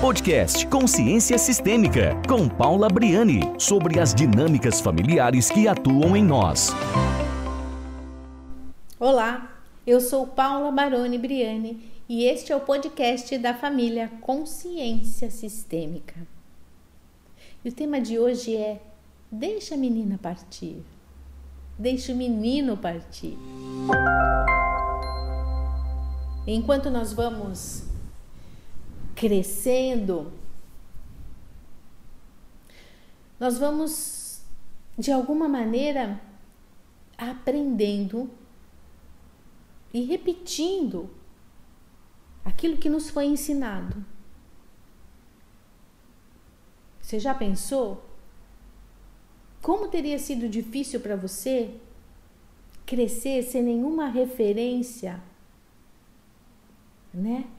Podcast Consciência Sistêmica, com Paula Briani, sobre as dinâmicas familiares que atuam em nós. Olá, eu sou Paula Baroni Briani e este é o podcast da família Consciência Sistêmica. E o tema de hoje é Deixa a menina partir. Deixa o menino partir. Enquanto nós vamos crescendo, nós vamos, de alguma maneira, aprendendo e repetindo aquilo que nos foi ensinado. Você já pensou? Como teria sido difícil para você crescer sem nenhuma referência, né?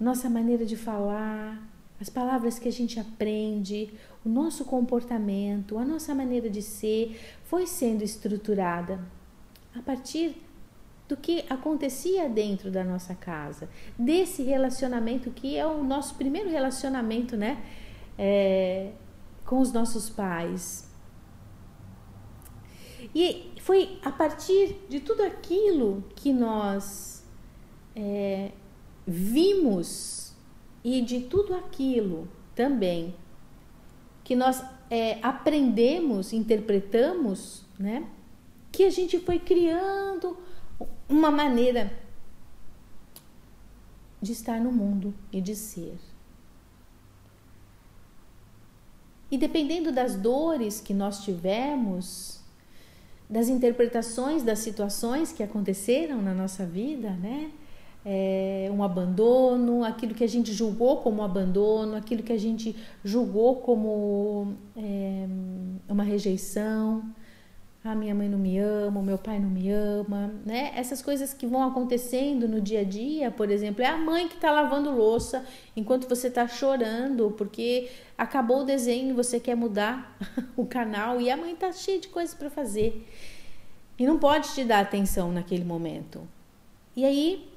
Nossa maneira de falar, as palavras que a gente aprende, o nosso comportamento, a nossa maneira de ser foi sendo estruturada a partir do que acontecia dentro da nossa casa, desse relacionamento que é o nosso primeiro relacionamento, né, é, com os nossos pais. E foi a partir de tudo aquilo que nós é, vimos e de tudo aquilo também que nós é, aprendemos, interpretamos, né? Que a gente foi criando uma maneira de estar no mundo e de ser. E dependendo das dores que nós tivemos, das interpretações das situações que aconteceram na nossa vida, né? É, um abandono, aquilo que a gente julgou como abandono, aquilo que a gente julgou como é, uma rejeição. A ah, minha mãe não me ama, meu pai não me ama, né? Essas coisas que vão acontecendo no dia a dia, por exemplo, é a mãe que está lavando louça enquanto você está chorando porque acabou o desenho e você quer mudar o canal e a mãe está cheia de coisas para fazer e não pode te dar atenção naquele momento. E aí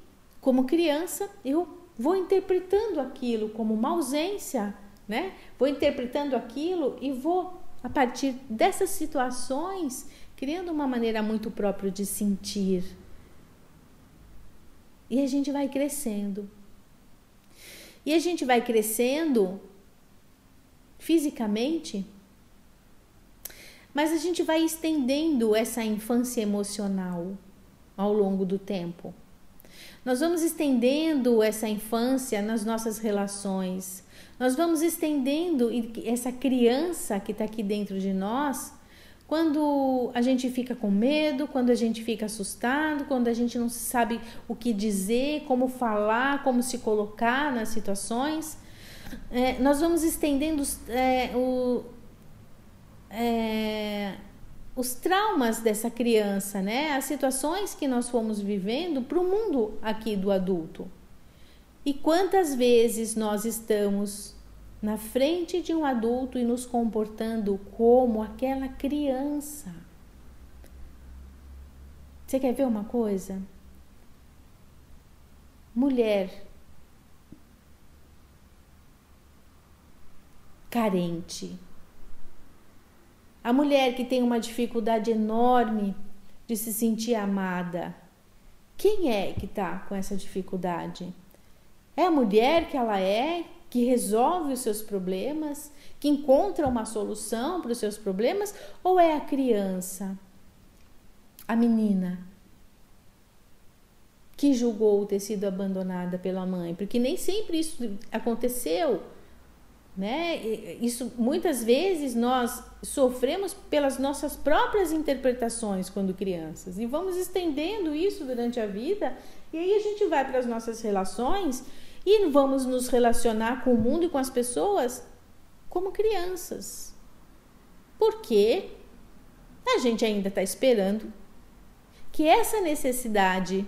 como criança, eu vou interpretando aquilo como uma ausência, né? Vou interpretando aquilo e vou, a partir dessas situações, criando uma maneira muito própria de sentir. E a gente vai crescendo. E a gente vai crescendo fisicamente, mas a gente vai estendendo essa infância emocional ao longo do tempo. Nós vamos estendendo essa infância nas nossas relações. Nós vamos estendendo essa criança que está aqui dentro de nós quando a gente fica com medo, quando a gente fica assustado, quando a gente não sabe o que dizer, como falar, como se colocar nas situações. É, nós vamos estendendo é, o, é, os traumas dessa criança, né? As situações que nós fomos vivendo para o mundo aqui do adulto. E quantas vezes nós estamos na frente de um adulto e nos comportando como aquela criança? Você quer ver uma coisa? Mulher carente a mulher que tem uma dificuldade enorme de se sentir amada. Quem é que está com essa dificuldade? É a mulher que ela é, que resolve os seus problemas, que encontra uma solução para os seus problemas, ou é a criança, a menina, que julgou ter sido abandonada pela mãe? Porque nem sempre isso aconteceu né? Isso muitas vezes nós sofremos pelas nossas próprias interpretações quando crianças e vamos estendendo isso durante a vida e aí a gente vai para as nossas relações e vamos nos relacionar com o mundo e com as pessoas como crianças. Porque a gente ainda está esperando que essa necessidade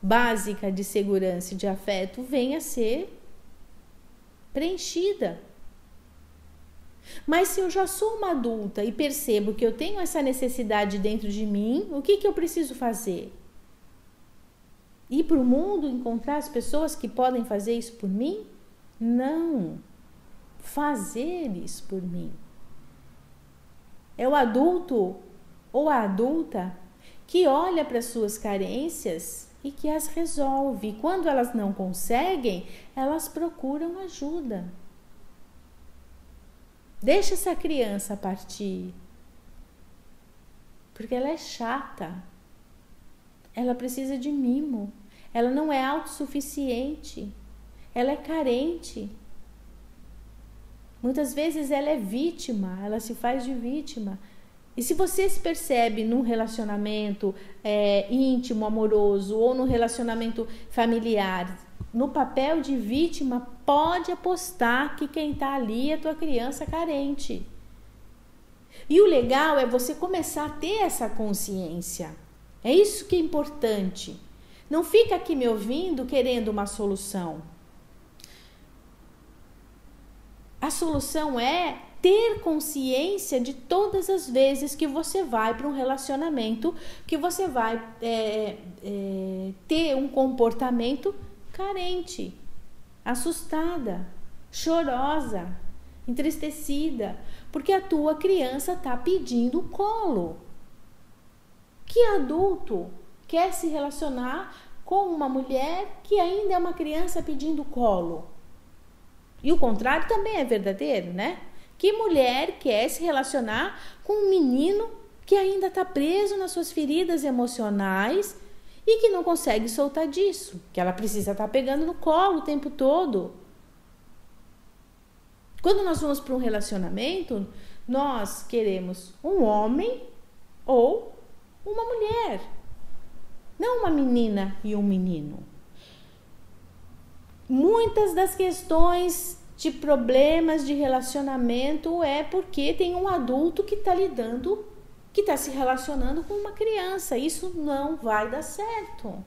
básica de segurança e de afeto venha a ser preenchida. Mas se eu já sou uma adulta e percebo que eu tenho essa necessidade dentro de mim, o que, que eu preciso fazer? Ir para o mundo encontrar as pessoas que podem fazer isso por mim? não fazer isso por mim. É o adulto ou a adulta que olha para suas carências e que as resolve. Quando elas não conseguem, elas procuram ajuda. Deixa essa criança partir. Porque ela é chata. Ela precisa de mimo. Ela não é autossuficiente. Ela é carente. Muitas vezes ela é vítima, ela se faz de vítima. E se você se percebe num relacionamento é, íntimo, amoroso ou num relacionamento familiar, no papel de vítima, pode apostar que quem está ali é tua criança carente. E o legal é você começar a ter essa consciência. É isso que é importante. Não fica aqui me ouvindo querendo uma solução. A solução é ter consciência de todas as vezes que você vai para um relacionamento, que você vai é, é, ter um comportamento carente, assustada, chorosa, entristecida, porque a tua criança está pedindo colo. Que adulto quer se relacionar com uma mulher que ainda é uma criança pedindo colo? E o contrário também é verdadeiro, né? Que mulher quer se relacionar com um menino que ainda está preso nas suas feridas emocionais e que não consegue soltar disso, que ela precisa estar tá pegando no colo o tempo todo? Quando nós vamos para um relacionamento, nós queremos um homem ou uma mulher, não uma menina e um menino muitas das questões de problemas de relacionamento é porque tem um adulto que está lidando, que está se relacionando com uma criança. Isso não vai dar certo.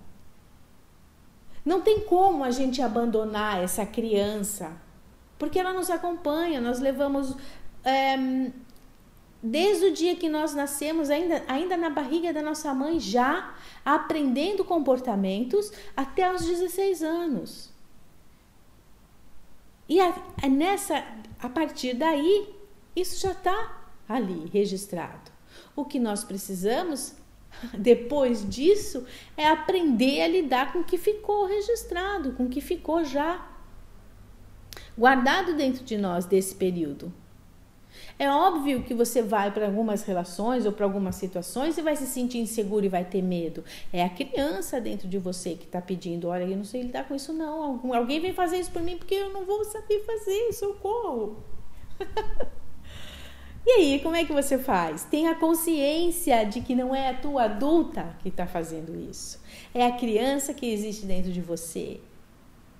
Não tem como a gente abandonar essa criança, porque ela nos acompanha. Nós levamos é, desde o dia que nós nascemos, ainda, ainda na barriga da nossa mãe, já aprendendo comportamentos até os 16 anos. E a, a nessa, a partir daí, isso já está ali registrado. O que nós precisamos depois disso é aprender a lidar com o que ficou registrado, com o que ficou já guardado dentro de nós desse período. É óbvio que você vai para algumas relações ou para algumas situações e vai se sentir inseguro e vai ter medo. É a criança dentro de você que está pedindo: olha, eu não sei lidar com isso, não. Alguém vem fazer isso por mim porque eu não vou saber fazer, socorro. e aí, como é que você faz? Tenha consciência de que não é a tua adulta que está fazendo isso. É a criança que existe dentro de você.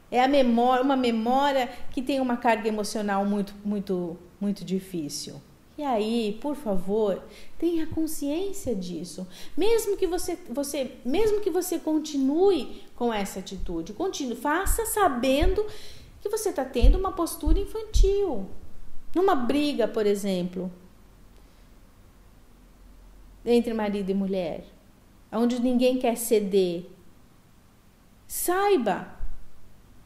É a memória, uma memória que tem uma carga emocional muito, muito muito difícil. E aí, por favor, tenha consciência disso. Mesmo que você, você, mesmo que você continue com essa atitude, continue, faça sabendo que você está tendo uma postura infantil. Numa briga, por exemplo, entre marido e mulher, onde ninguém quer ceder, saiba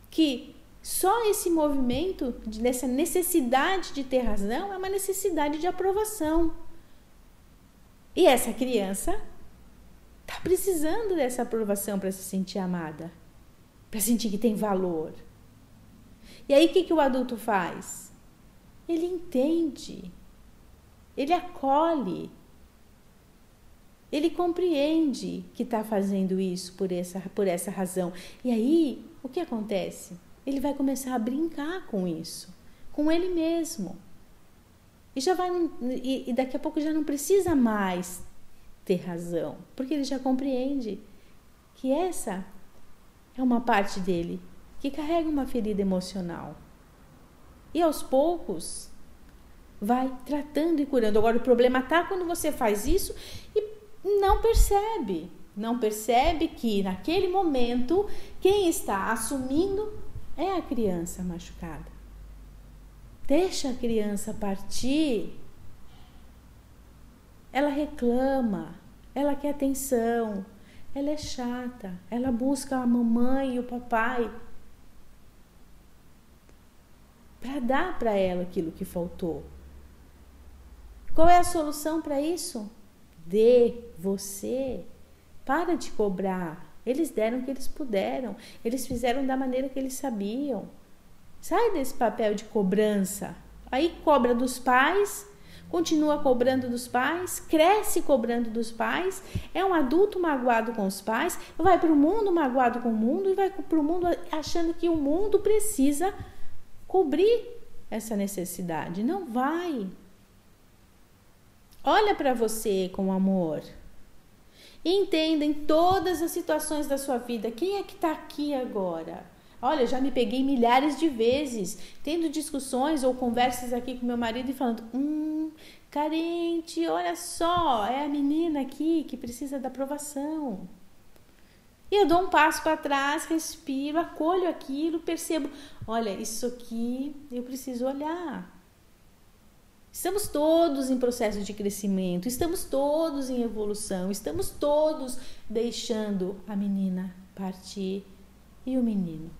que só esse movimento, dessa necessidade de ter razão, é uma necessidade de aprovação. E essa criança está precisando dessa aprovação para se sentir amada, para sentir que tem valor. E aí o que, que o adulto faz? Ele entende, ele acolhe, ele compreende que está fazendo isso por essa, por essa razão. E aí o que acontece? ele vai começar a brincar com isso, com ele mesmo. E já vai e, e daqui a pouco já não precisa mais ter razão, porque ele já compreende que essa é uma parte dele que carrega uma ferida emocional. E aos poucos vai tratando e curando. Agora o problema tá quando você faz isso e não percebe, não percebe que naquele momento quem está assumindo é a criança machucada. Deixa a criança partir. Ela reclama, ela quer atenção, ela é chata, ela busca a mamãe e o papai. para dar para ela aquilo que faltou. Qual é a solução para isso? Dê você. Para de cobrar. Eles deram o que eles puderam. Eles fizeram da maneira que eles sabiam. Sai desse papel de cobrança. Aí cobra dos pais, continua cobrando dos pais, cresce cobrando dos pais, é um adulto magoado com os pais, vai para o mundo magoado com o mundo e vai para o mundo achando que o mundo precisa cobrir essa necessidade. Não vai. Olha para você com amor. E entenda em todas as situações da sua vida quem é que está aqui agora. Olha, já me peguei milhares de vezes tendo discussões ou conversas aqui com meu marido e falando: hum, carente, olha só, é a menina aqui que precisa da aprovação. E eu dou um passo para trás, respiro, acolho aquilo, percebo: olha, isso aqui eu preciso olhar. Estamos todos em processo de crescimento, estamos todos em evolução, estamos todos deixando a menina partir e o menino.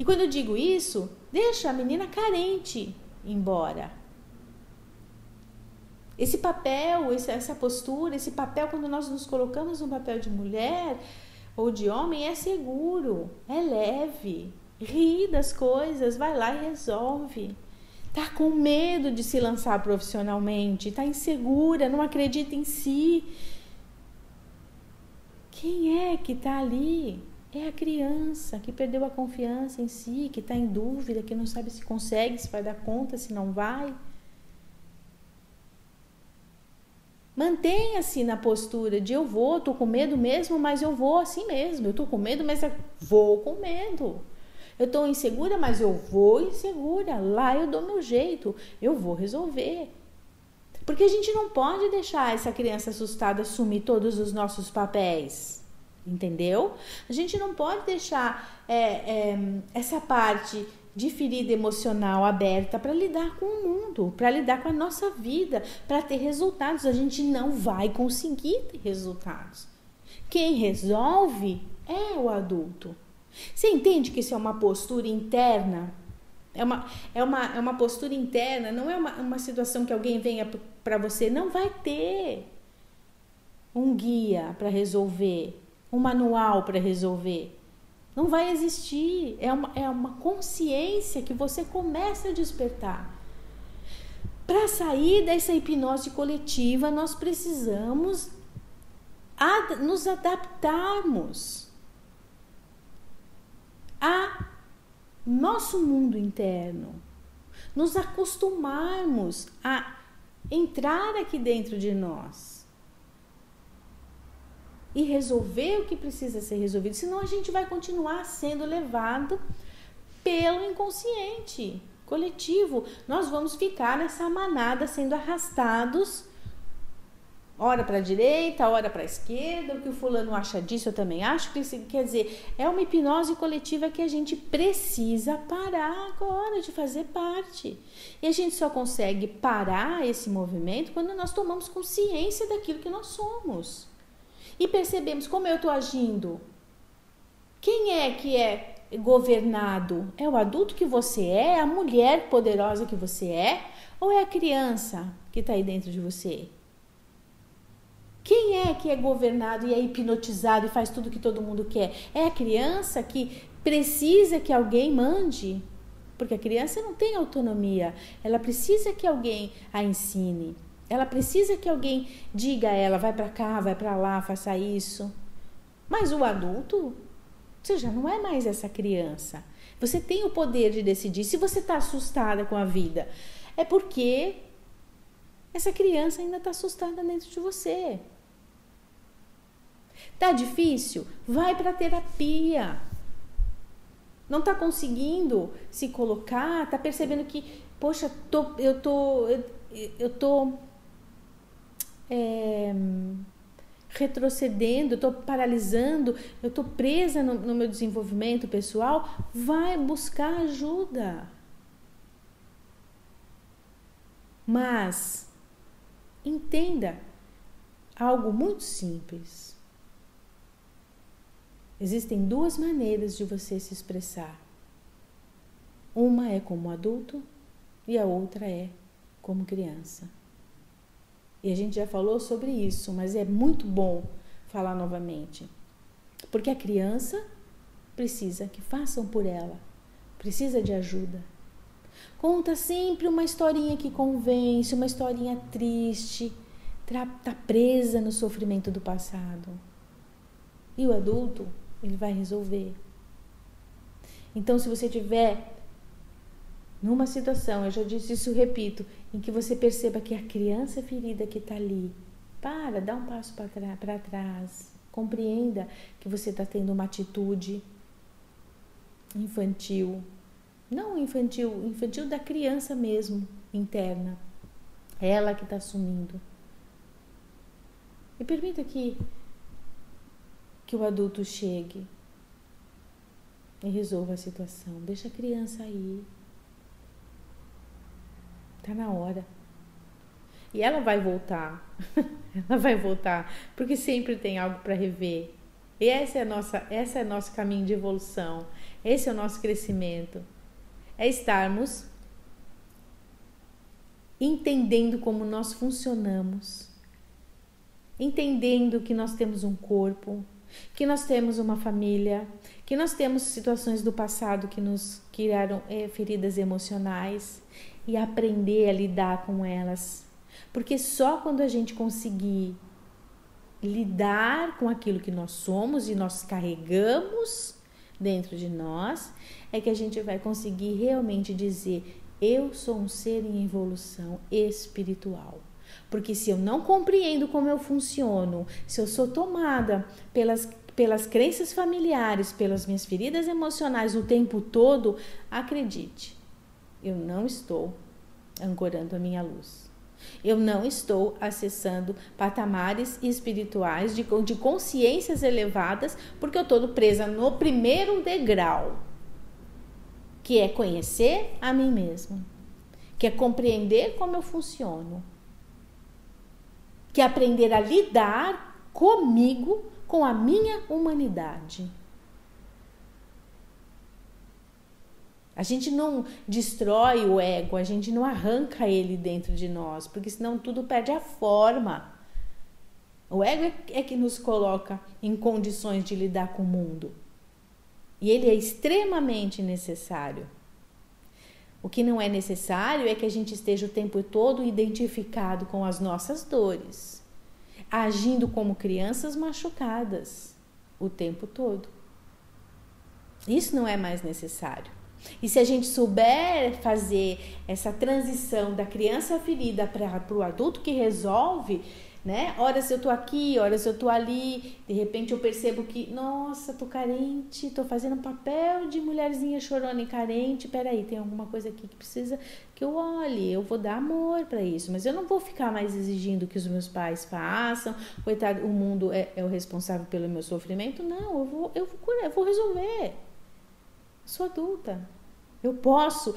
E quando eu digo isso, deixa a menina carente embora. Esse papel, essa postura, esse papel, quando nós nos colocamos no papel de mulher ou de homem, é seguro, é leve, ri das coisas, vai lá e resolve. Tá com medo de se lançar profissionalmente, tá insegura, não acredita em si. Quem é que tá ali? É a criança que perdeu a confiança em si, que está em dúvida, que não sabe se consegue, se vai dar conta, se não vai. Mantenha-se na postura de eu vou, tô com medo mesmo, mas eu vou assim mesmo. Eu tô com medo, mas vou com medo. Eu estou insegura, mas eu vou insegura. Lá eu dou meu jeito, eu vou resolver. Porque a gente não pode deixar essa criança assustada assumir todos os nossos papéis. Entendeu? A gente não pode deixar é, é, essa parte de ferida emocional aberta para lidar com o mundo, para lidar com a nossa vida, para ter resultados. A gente não vai conseguir ter resultados. Quem resolve é o adulto. Você entende que isso é uma postura interna? É uma, é uma, é uma postura interna, não é uma, uma situação que alguém venha para você. Não vai ter um guia para resolver, um manual para resolver. Não vai existir. É uma, é uma consciência que você começa a despertar. Para sair dessa hipnose coletiva, nós precisamos ad, nos adaptarmos a nosso mundo interno, nos acostumarmos a entrar aqui dentro de nós e resolver o que precisa ser resolvido, senão a gente vai continuar sendo levado pelo inconsciente coletivo. Nós vamos ficar nessa manada sendo arrastados hora para a direita, hora para a esquerda, o que o fulano acha disso eu também acho. Que, quer dizer, é uma hipnose coletiva que a gente precisa parar agora de fazer parte. E a gente só consegue parar esse movimento quando nós tomamos consciência daquilo que nós somos. E percebemos como eu estou agindo. Quem é que é governado? É o adulto que você é? É a mulher poderosa que você é? Ou é a criança que está aí dentro de você? Quem é que é governado e é hipnotizado e faz tudo que todo mundo quer? É a criança que precisa que alguém mande? Porque a criança não tem autonomia, ela precisa que alguém a ensine. Ela precisa que alguém diga a ela: vai para cá, vai para lá, faça isso. Mas o adulto, você já não é mais essa criança. Você tem o poder de decidir. Se você está assustada com a vida, é porque essa criança ainda está assustada dentro de você. Tá difícil? Vai para terapia. Não tá conseguindo se colocar, tá percebendo que, poxa, tô, eu tô, eu, eu tô é, retrocedendo, eu tô paralisando, eu tô presa no, no meu desenvolvimento pessoal. Vai buscar ajuda. Mas entenda algo muito simples. Existem duas maneiras de você se expressar. Uma é como adulto e a outra é como criança. E a gente já falou sobre isso, mas é muito bom falar novamente. Porque a criança precisa que façam por ela, precisa de ajuda. Conta sempre uma historinha que convence, uma historinha triste, está presa no sofrimento do passado. E o adulto, ele vai resolver. Então, se você tiver numa situação, eu já disse isso, repito, em que você perceba que a criança ferida que está ali, para, dá um passo para trás, compreenda que você está tendo uma atitude infantil, não infantil, infantil da criança mesmo, interna, ela que está assumindo. E permita que, que o adulto chegue e resolva a situação. Deixa a criança aí. Tá na hora. E ela vai voltar. ela vai voltar, porque sempre tem algo para rever. E essa é a nossa, essa é nosso caminho de evolução. Esse é o nosso crescimento. É estarmos entendendo como nós funcionamos, entendendo que nós temos um corpo, que nós temos uma família, que nós temos situações do passado que nos criaram é, feridas emocionais e aprender a lidar com elas. Porque só quando a gente conseguir lidar com aquilo que nós somos e nós carregamos dentro de nós, é que a gente vai conseguir realmente dizer: eu sou um ser em evolução espiritual. Porque se eu não compreendo como eu funciono, se eu sou tomada pelas pelas crenças familiares, pelas minhas feridas emocionais o tempo todo, acredite, eu não estou ancorando a minha luz. Eu não estou acessando patamares espirituais de, de consciências elevadas, porque eu estou presa no primeiro degrau, que é conhecer a mim mesmo, que é compreender como eu funciono, que aprender a lidar comigo, com a minha humanidade. A gente não destrói o ego, a gente não arranca ele dentro de nós, porque senão tudo perde a forma. O ego é que nos coloca em condições de lidar com o mundo. E ele é extremamente necessário. O que não é necessário é que a gente esteja o tempo todo identificado com as nossas dores, agindo como crianças machucadas o tempo todo. Isso não é mais necessário. E se a gente souber fazer essa transição da criança ferida para o adulto que resolve, né? Horas eu tô aqui, horas eu tô ali, de repente eu percebo que, nossa, tô carente, tô fazendo papel de mulherzinha chorona e carente. Peraí, tem alguma coisa aqui que precisa que eu olhe, eu vou dar amor para isso, mas eu não vou ficar mais exigindo que os meus pais façam. Coitado, o mundo é, é o responsável pelo meu sofrimento. Não, eu vou, eu vou curar, eu vou resolver. Sou adulta. Eu posso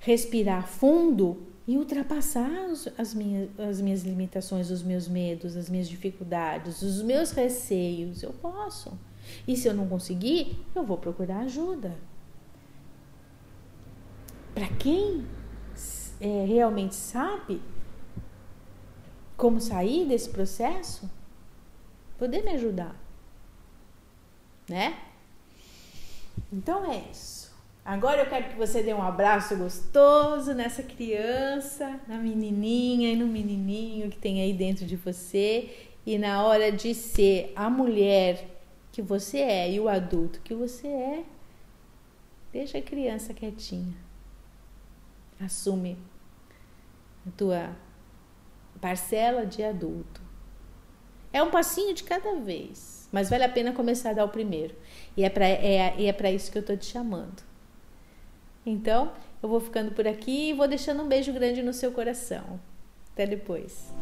respirar fundo e ultrapassar as minhas, as minhas limitações, os meus medos, as minhas dificuldades, os meus receios. Eu posso. E se eu não conseguir, eu vou procurar ajuda. Para quem é, realmente sabe como sair desse processo, poder me ajudar, né? Então é isso. Agora eu quero que você dê um abraço gostoso nessa criança, na menininha e no menininho que tem aí dentro de você. E na hora de ser a mulher que você é e o adulto que você é, deixa a criança quietinha. Assume a tua parcela de adulto. É um passinho de cada vez, mas vale a pena começar a dar o primeiro. E é para é, é isso que eu tô te chamando. Então, eu vou ficando por aqui e vou deixando um beijo grande no seu coração. Até depois.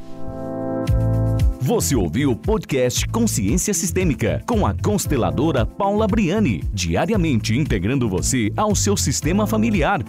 Você ouviu o podcast Consciência Sistêmica com a consteladora Paula Briani, diariamente integrando você ao seu sistema familiar.